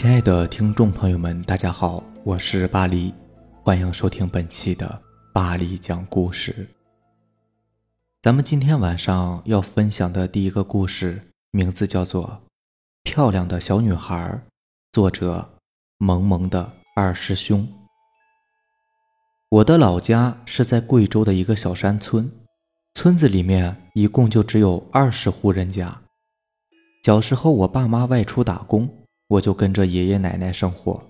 亲爱的听众朋友们，大家好，我是巴黎，欢迎收听本期的巴黎讲故事。咱们今天晚上要分享的第一个故事，名字叫做《漂亮的小女孩》，作者萌萌的二师兄。我的老家是在贵州的一个小山村，村子里面一共就只有二十户人家。小时候，我爸妈外出打工。我就跟着爷爷奶奶生活。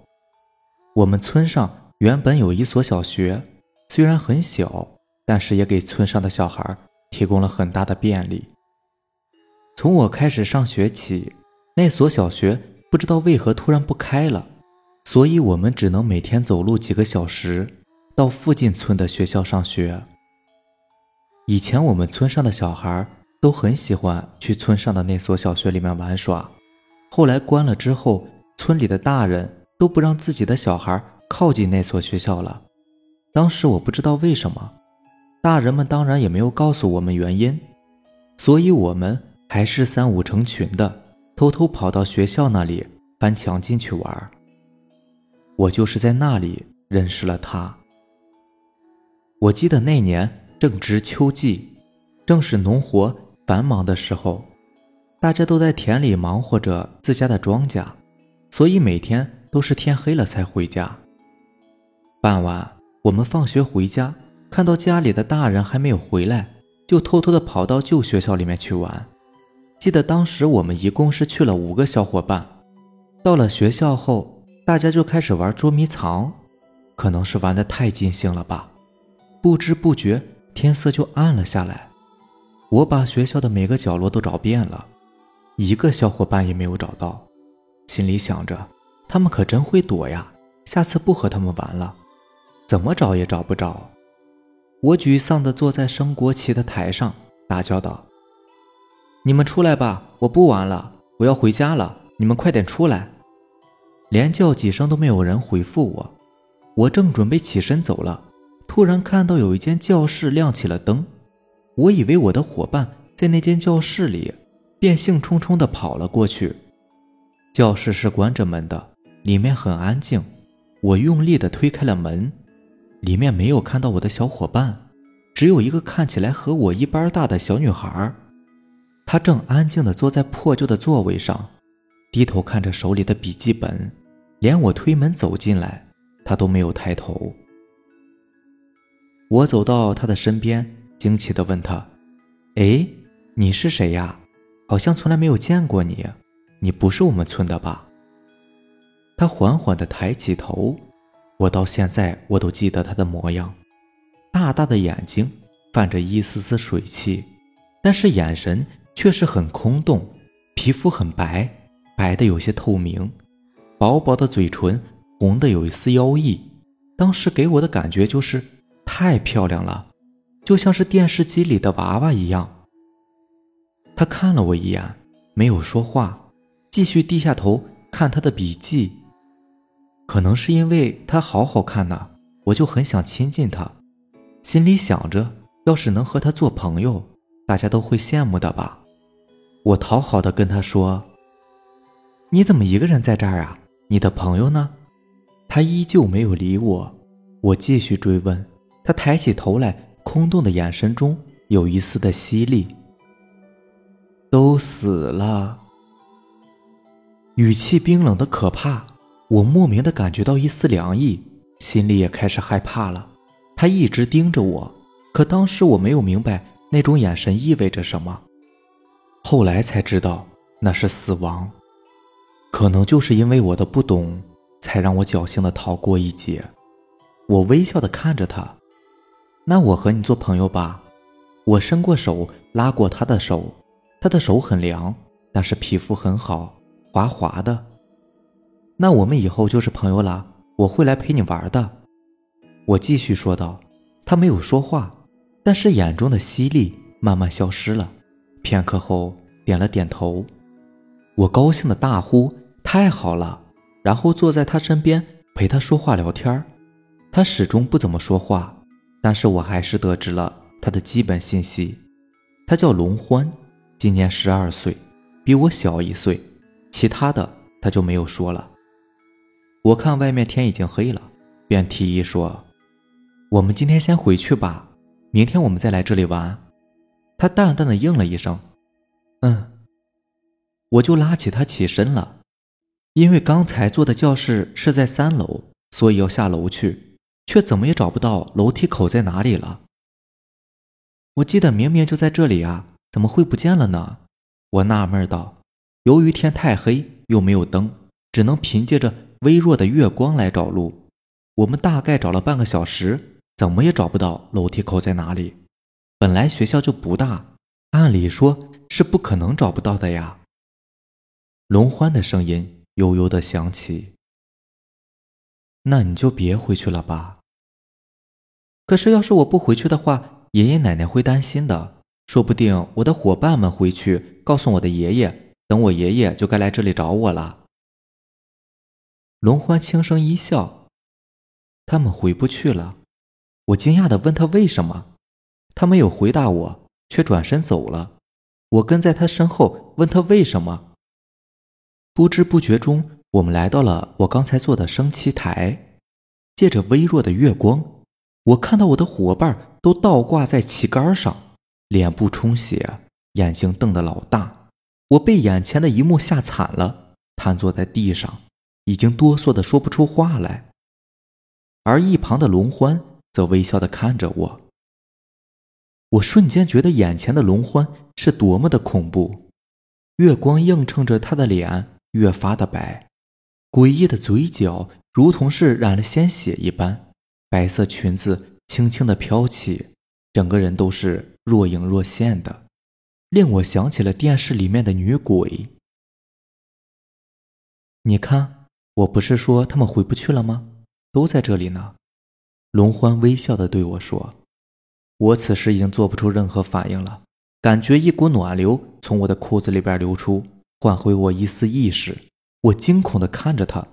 我们村上原本有一所小学，虽然很小，但是也给村上的小孩提供了很大的便利。从我开始上学起，那所小学不知道为何突然不开了，所以我们只能每天走路几个小时到附近村的学校上学。以前我们村上的小孩都很喜欢去村上的那所小学里面玩耍。后来关了之后，村里的大人都不让自己的小孩靠近那所学校了。当时我不知道为什么，大人们当然也没有告诉我们原因，所以我们还是三五成群的偷偷跑到学校那里翻墙进去玩。我就是在那里认识了他。我记得那年正值秋季，正是农活繁忙的时候。大家都在田里忙活着自家的庄稼，所以每天都是天黑了才回家。傍晚，我们放学回家，看到家里的大人还没有回来，就偷偷的跑到旧学校里面去玩。记得当时我们一共是去了五个小伙伴。到了学校后，大家就开始玩捉迷藏，可能是玩的太尽兴了吧，不知不觉天色就暗了下来。我把学校的每个角落都找遍了。一个小伙伴也没有找到，心里想着，他们可真会躲呀，下次不和他们玩了。怎么找也找不着，我沮丧地坐在升国旗的台上，大叫道：“你们出来吧，我不玩了，我要回家了，你们快点出来！”连叫几声都没有人回复我。我正准备起身走了，突然看到有一间教室亮起了灯，我以为我的伙伴在那间教室里。便兴冲冲地跑了过去。教室是关着门的，里面很安静。我用力地推开了门，里面没有看到我的小伙伴，只有一个看起来和我一般大的小女孩。她正安静地坐在破旧的座位上，低头看着手里的笔记本。连我推门走进来，她都没有抬头。我走到她的身边，惊奇地问她：“哎，你是谁呀？”好像从来没有见过你，你不是我们村的吧？他缓缓地抬起头，我到现在我都记得他的模样，大大的眼睛泛着一丝丝水汽，但是眼神却是很空洞，皮肤很白，白的有些透明，薄薄的嘴唇红的有一丝妖异，当时给我的感觉就是太漂亮了，就像是电视机里的娃娃一样。他看了我一眼，没有说话，继续低下头看他的笔记。可能是因为他好好看呢，我就很想亲近他，心里想着，要是能和他做朋友，大家都会羡慕的吧。我讨好的跟他说：“你怎么一个人在这儿啊？你的朋友呢？”他依旧没有理我。我继续追问，他抬起头来，空洞的眼神中有一丝的犀利。都死了，语气冰冷的可怕，我莫名的感觉到一丝凉意，心里也开始害怕了。他一直盯着我，可当时我没有明白那种眼神意味着什么，后来才知道那是死亡。可能就是因为我的不懂，才让我侥幸的逃过一劫。我微笑的看着他，那我和你做朋友吧。我伸过手拉过他的手。他的手很凉，但是皮肤很好，滑滑的。那我们以后就是朋友了，我会来陪你玩的。我继续说道。他没有说话，但是眼中的犀利慢慢消失了。片刻后，点了点头。我高兴的大呼：“太好了！”然后坐在他身边陪他说话聊天。他始终不怎么说话，但是我还是得知了他的基本信息。他叫龙欢。今年十二岁，比我小一岁，其他的他就没有说了。我看外面天已经黑了，便提议说：“我们今天先回去吧，明天我们再来这里玩。”他淡淡的应了一声：“嗯。”我就拉起他起身了，因为刚才坐的教室是在三楼，所以要下楼去，却怎么也找不到楼梯口在哪里了。我记得明明就在这里啊，怎么会不见了呢？我纳闷道。由于天太黑，又没有灯，只能凭借着微弱的月光来找路。我们大概找了半个小时，怎么也找不到楼梯口在哪里。本来学校就不大，按理说是不可能找不到的呀。龙欢的声音悠悠的响起：“那你就别回去了吧。可是要是我不回去的话，爷爷奶奶会担心的。说不定我的伙伴们回去告诉我的爷爷，等我爷爷就该来这里找我了。”龙欢轻声一笑：“他们回不去了。”我惊讶的问他为什么，他没有回答我，却转身走了。我跟在他身后问他为什么。不知不觉中，我们来到了我刚才坐的升旗台。借着微弱的月光，我看到我的伙伴都倒挂在旗杆上，脸部充血，眼睛瞪得老大。我被眼前的一幕吓惨了，瘫坐在地上，已经哆嗦的说不出话来。而一旁的龙欢则微笑的看着我。我瞬间觉得眼前的龙欢是多么的恐怖，月光映衬着他的脸。越发的白，诡异的嘴角如同是染了鲜血一般，白色裙子轻轻的飘起，整个人都是若隐若现的，令我想起了电视里面的女鬼。你看，我不是说他们回不去了吗？都在这里呢。龙欢微笑的对我说：“我此时已经做不出任何反应了，感觉一股暖流从我的裤子里边流出。”唤回我一丝意识，我惊恐的看着他：“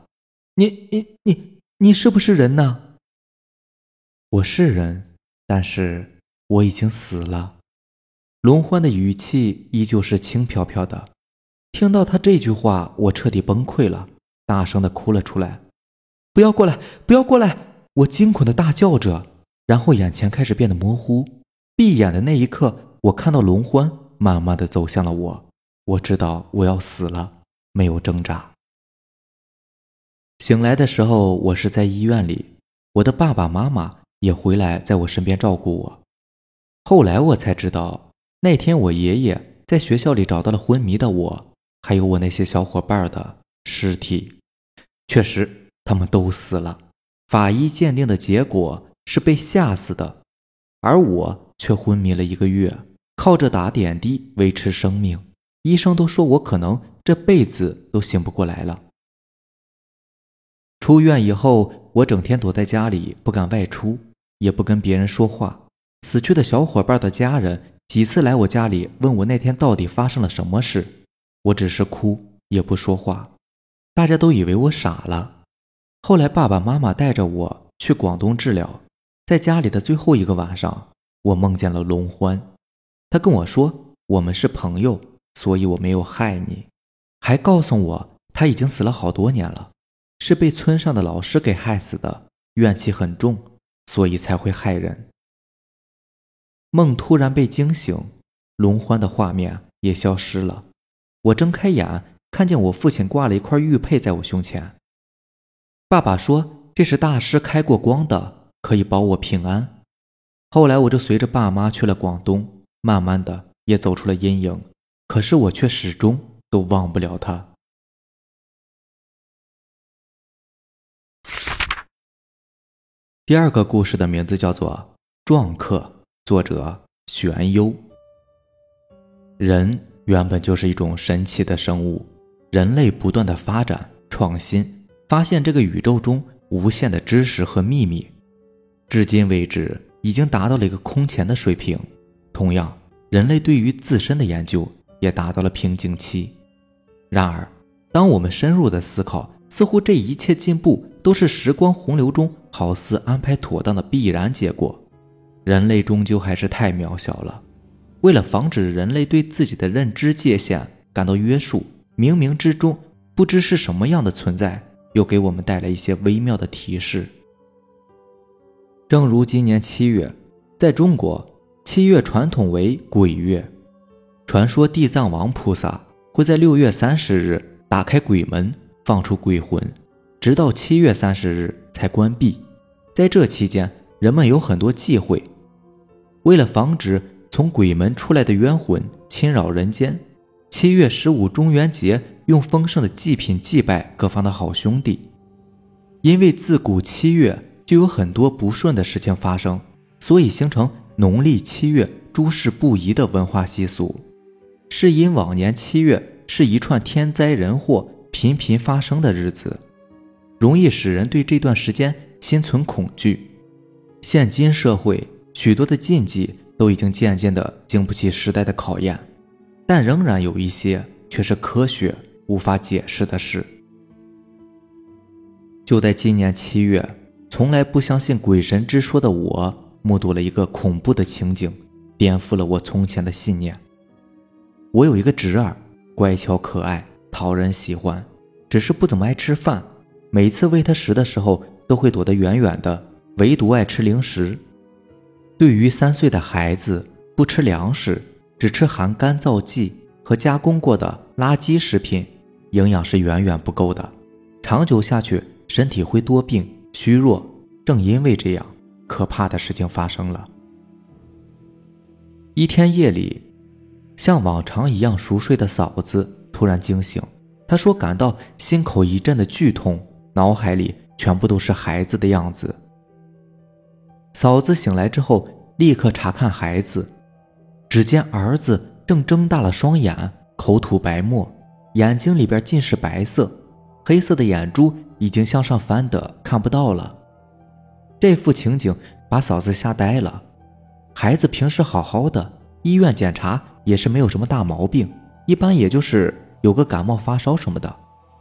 你、你、你、你是不是人呢？”“我是人，但是我已经死了。”龙欢的语气依旧是轻飘飘的。听到他这句话，我彻底崩溃了，大声的哭了出来：“不要过来，不要过来！”我惊恐的大叫着，然后眼前开始变得模糊。闭眼的那一刻，我看到龙欢慢慢的走向了我。我知道我要死了，没有挣扎。醒来的时候，我是在医院里，我的爸爸妈妈也回来在我身边照顾我。后来我才知道，那天我爷爷在学校里找到了昏迷的我，还有我那些小伙伴的尸体。确实，他们都死了。法医鉴定的结果是被吓死的，而我却昏迷了一个月，靠着打点滴维持生命。医生都说我可能这辈子都醒不过来了。出院以后，我整天躲在家里，不敢外出，也不跟别人说话。死去的小伙伴的家人几次来我家里，问我那天到底发生了什么事，我只是哭，也不说话。大家都以为我傻了。后来爸爸妈妈带着我去广东治疗，在家里的最后一个晚上，我梦见了龙欢，他跟我说我们是朋友。所以我没有害你，还告诉我他已经死了好多年了，是被村上的老师给害死的，怨气很重，所以才会害人。梦突然被惊醒，龙欢的画面也消失了。我睁开眼，看见我父亲挂了一块玉佩在我胸前。爸爸说这是大师开过光的，可以保我平安。后来我就随着爸妈去了广东，慢慢的也走出了阴影。可是我却始终都忘不了他。第二个故事的名字叫做《撞客》，作者玄幽。人原本就是一种神奇的生物，人类不断的发展创新，发现这个宇宙中无限的知识和秘密，至今为止已经达到了一个空前的水平。同样，人类对于自身的研究。也达到了瓶颈期。然而，当我们深入的思考，似乎这一切进步都是时光洪流中好似安排妥当的必然结果。人类终究还是太渺小了。为了防止人类对自己的认知界限感到约束，冥冥之中不知是什么样的存在又给我们带来一些微妙的提示。正如今年七月，在中国，七月传统为鬼月，传说地藏王菩萨会在六月三十日打开鬼门，放出鬼魂，直到七月三十日才关闭。在这期间，人们有很多忌讳，为了防止从鬼门出来的冤魂侵扰人间，七月十五中元节用丰盛的祭品祭拜各方的好兄弟，因为自古七月。就有很多不顺的事情发生，所以形成农历七月诸事不宜的文化习俗。是因往年七月是一串天灾人祸频频发生的日子，容易使人对这段时间心存恐惧。现今社会许多的禁忌都已经渐渐的经不起时代的考验，但仍然有一些却是科学无法解释的事。就在今年七月。从来不相信鬼神之说的我，目睹了一个恐怖的情景，颠覆了我从前的信念。我有一个侄儿，乖巧可爱，讨人喜欢，只是不怎么爱吃饭。每次喂他食的时候，都会躲得远远的，唯独爱吃零食。对于三岁的孩子，不吃粮食，只吃含干燥剂和加工过的垃圾食品，营养是远远不够的，长久下去，身体会多病。虚弱，正因为这样，可怕的事情发生了。一天夜里，像往常一样熟睡的嫂子突然惊醒，她说感到心口一阵的剧痛，脑海里全部都是孩子的样子。嫂子醒来之后，立刻查看孩子，只见儿子正睁大了双眼，口吐白沫，眼睛里边尽是白色，黑色的眼珠。已经向上翻的看不到了，这副情景把嫂子吓呆了。孩子平时好好的，医院检查也是没有什么大毛病，一般也就是有个感冒发烧什么的，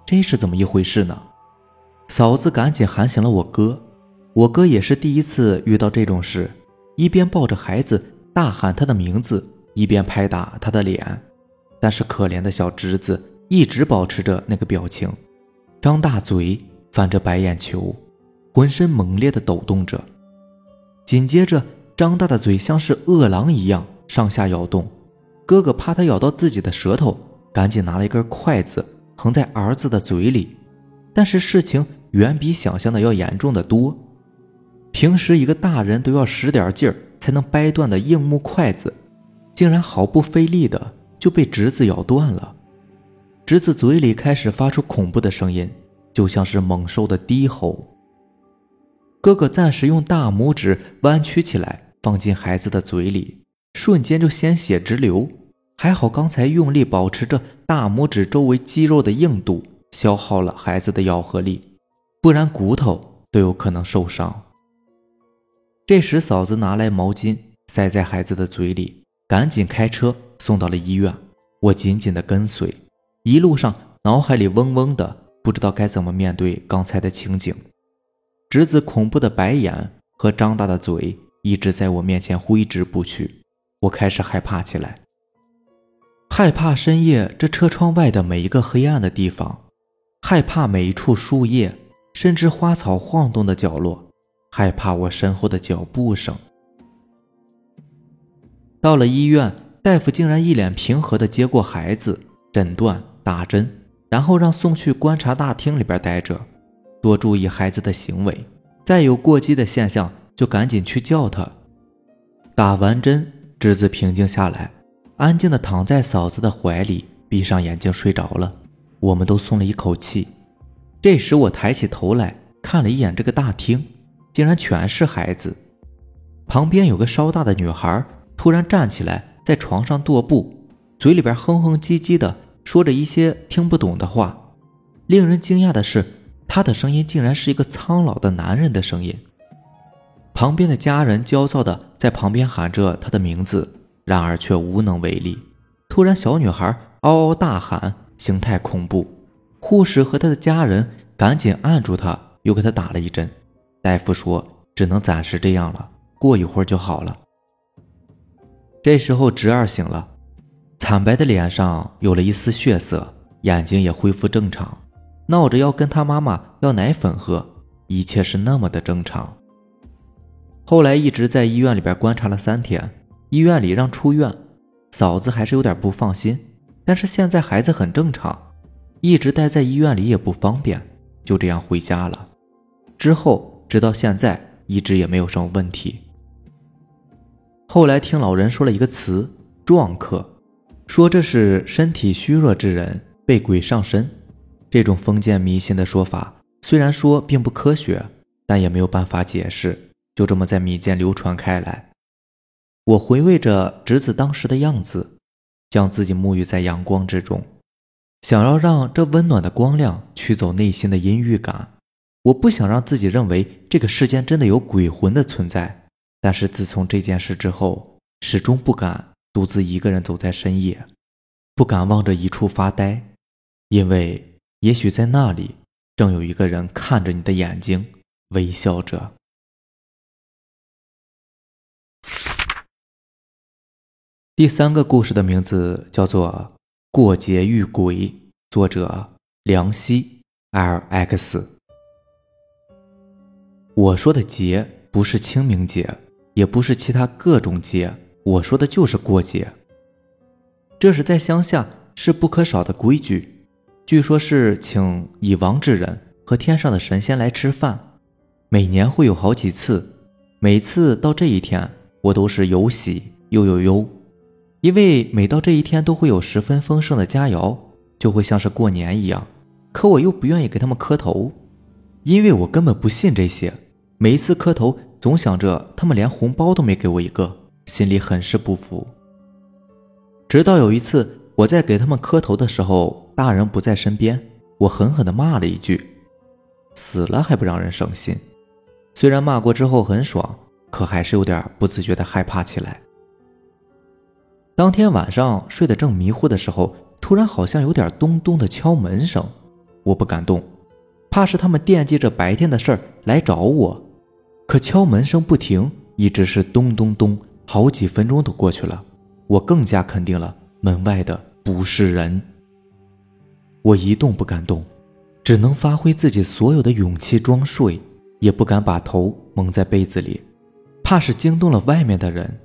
这是怎么一回事呢？嫂子赶紧喊醒了我哥，我哥也是第一次遇到这种事，一边抱着孩子大喊他的名字，一边拍打他的脸，但是可怜的小侄子一直保持着那个表情。张大嘴，翻着白眼球，浑身猛烈地抖动着。紧接着，张大的嘴像是饿狼一样上下摇动。哥哥怕他咬到自己的舌头，赶紧拿了一根筷子横在儿子的嘴里。但是事情远比想象的要严重的多。平时一个大人都要使点劲儿才能掰断的硬木筷子，竟然毫不费力的就被侄子咬断了。侄子嘴里开始发出恐怖的声音，就像是猛兽的低吼。哥哥暂时用大拇指弯曲起来，放进孩子的嘴里，瞬间就鲜血直流。还好刚才用力保持着大拇指周围肌肉的硬度，消耗了孩子的咬合力，不然骨头都有可能受伤。这时，嫂子拿来毛巾塞在孩子的嘴里，赶紧开车送到了医院。我紧紧地跟随。一路上，脑海里嗡嗡的，不知道该怎么面对刚才的情景。侄子恐怖的白眼和张大的嘴一直在我面前挥之不去，我开始害怕起来。害怕深夜这车窗外的每一个黑暗的地方，害怕每一处树叶甚至花草晃动的角落，害怕我身后的脚步声。到了医院，大夫竟然一脸平和地接过孩子，诊断。打针，然后让送去观察大厅里边待着，多注意孩子的行为，再有过激的现象就赶紧去叫他。打完针，侄子平静下来，安静的躺在嫂子的怀里，闭上眼睛睡着了。我们都松了一口气。这时我抬起头来看了一眼这个大厅，竟然全是孩子。旁边有个稍大的女孩突然站起来，在床上踱步，嘴里边哼哼唧唧的。说着一些听不懂的话，令人惊讶的是，他的声音竟然是一个苍老的男人的声音。旁边的家人焦躁的在旁边喊着他的名字，然而却无能为力。突然，小女孩嗷嗷大喊，形态恐怖。护士和他的家人赶紧按住他，又给他打了一针。大夫说，只能暂时这样了，过一会儿就好了。这时候，侄儿醒了。惨白的脸上有了一丝血色，眼睛也恢复正常。闹着要跟他妈妈要奶粉喝，一切是那么的正常。后来一直在医院里边观察了三天，医院里让出院，嫂子还是有点不放心。但是现在孩子很正常，一直待在医院里也不方便，就这样回家了。之后直到现在一直也没有什么问题。后来听老人说了一个词“壮客”，说这是身体虚弱之人被鬼上身。这种封建迷信的说法虽然说并不科学，但也没有办法解释。就这么在民间流传开来。我回味着侄子当时的样子，将自己沐浴在阳光之中，想要让这温暖的光亮驱走内心的阴郁感。我不想让自己认为这个世间真的有鬼魂的存在。但是自从这件事之后，始终不敢独自一个人走在深夜，不敢望着一处发呆，因为也许在那里正有一个人看着你的眼睛，微笑着。第三个故事的名字叫做《过节遇鬼》，作者梁溪 LX。我说的节不是清明节，也不是其他各种节，我说的就是过节。这是在乡下是不可少的规矩，据说是请已亡之人和天上的神仙来吃饭，每年会有好几次，每次到这一天，我都是有喜又有忧。因为每到这一天都会有十分丰盛的佳肴，就会像是过年一样。可我又不愿意给他们磕头，因为我根本不信这些。每一次磕头，总想着他们连红包都没给我一个，心里很是不服。直到有一次我在给他们磕头的时候，大人不在身边，我狠狠地骂了一句：“死了还不让人省心。”虽然骂过之后很爽，可还是有点不自觉地害怕起来。当天晚上睡得正迷糊的时候，突然好像有点咚咚的敲门声，我不敢动，怕是他们惦记着白天的事儿来找我。可敲门声不停，一直是咚咚咚，好几分钟都过去了，我更加肯定了门外的不是人。我一动不敢动，只能发挥自己所有的勇气装睡，也不敢把头蒙在被子里，怕是惊动了外面的人。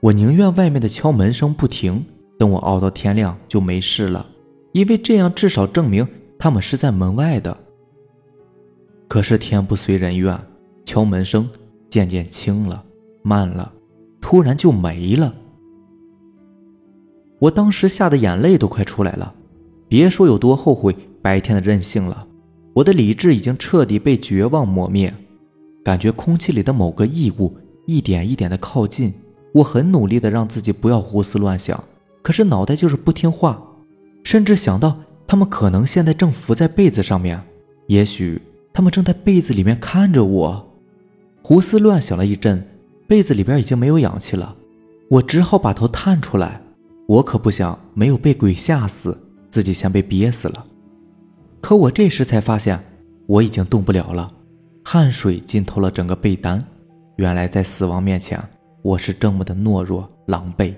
我宁愿外面的敲门声不停，等我熬到天亮就没事了，因为这样至少证明他们是在门外的。可是天不遂人愿，敲门声渐渐轻了，慢了，突然就没了。我当时吓得眼泪都快出来了，别说有多后悔白天的任性了，我的理智已经彻底被绝望磨灭，感觉空气里的某个异物一点一点的靠近。我很努力的让自己不要胡思乱想，可是脑袋就是不听话，甚至想到他们可能现在正伏在被子上面，也许他们正在被子里面看着我。胡思乱想了一阵，被子里边已经没有氧气了，我只好把头探出来。我可不想没有被鬼吓死，自己先被憋死了。可我这时才发现，我已经动不了了，汗水浸透了整个被单。原来在死亡面前。我是这么的懦弱狼狈，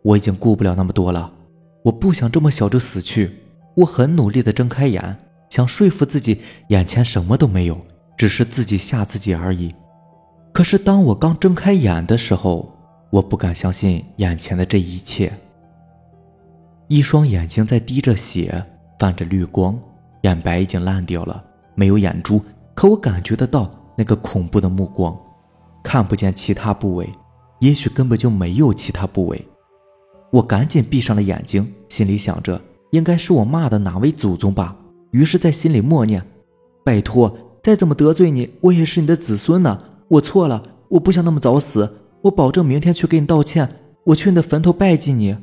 我已经顾不了那么多了，我不想这么小就死去。我很努力的睁开眼，想说服自己眼前什么都没有，只是自己吓自己而已。可是当我刚睁开眼的时候，我不敢相信眼前的这一切。一双眼睛在滴着血，泛着绿光，眼白已经烂掉了，没有眼珠，可我感觉得到那个恐怖的目光。看不见其他部位，也许根本就没有其他部位。我赶紧闭上了眼睛，心里想着应该是我骂的哪位祖宗吧。于是，在心里默念：“拜托，再怎么得罪你，我也是你的子孙呢。我错了，我不想那么早死。我保证明天去给你道歉，我去你的坟头拜祭你。”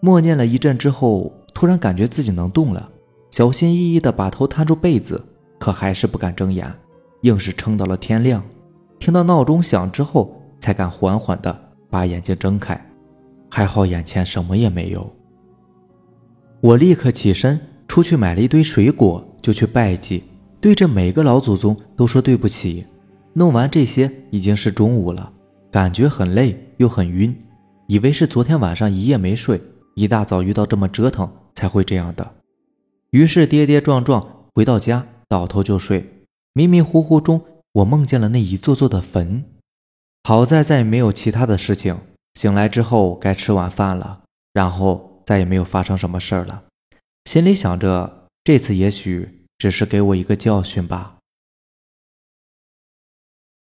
默念了一阵之后，突然感觉自己能动了，小心翼翼地把头探出被子，可还是不敢睁眼，硬是撑到了天亮。听到闹钟响之后，才敢缓缓地把眼睛睁开。还好眼前什么也没有。我立刻起身出去买了一堆水果，就去拜祭，对着每个老祖宗都说对不起。弄完这些已经是中午了，感觉很累又很晕，以为是昨天晚上一夜没睡，一大早遇到这么折腾才会这样的。于是跌跌撞撞回到家，倒头就睡。迷迷糊糊中，我梦见了那一座座的坟。好在再也没有其他的事情。醒来之后该吃晚饭了，然后再也没有发生什么事儿了。心里想着，这次也许只是给我一个教训吧。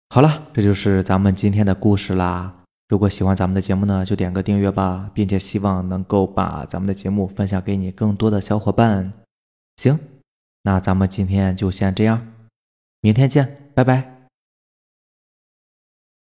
好了，这就是咱们今天的故事啦。如果喜欢咱们的节目呢，就点个订阅吧，并且希望能够把咱们的节目分享给你更多的小伙伴。行，那咱们今天就先这样，明天见，拜拜。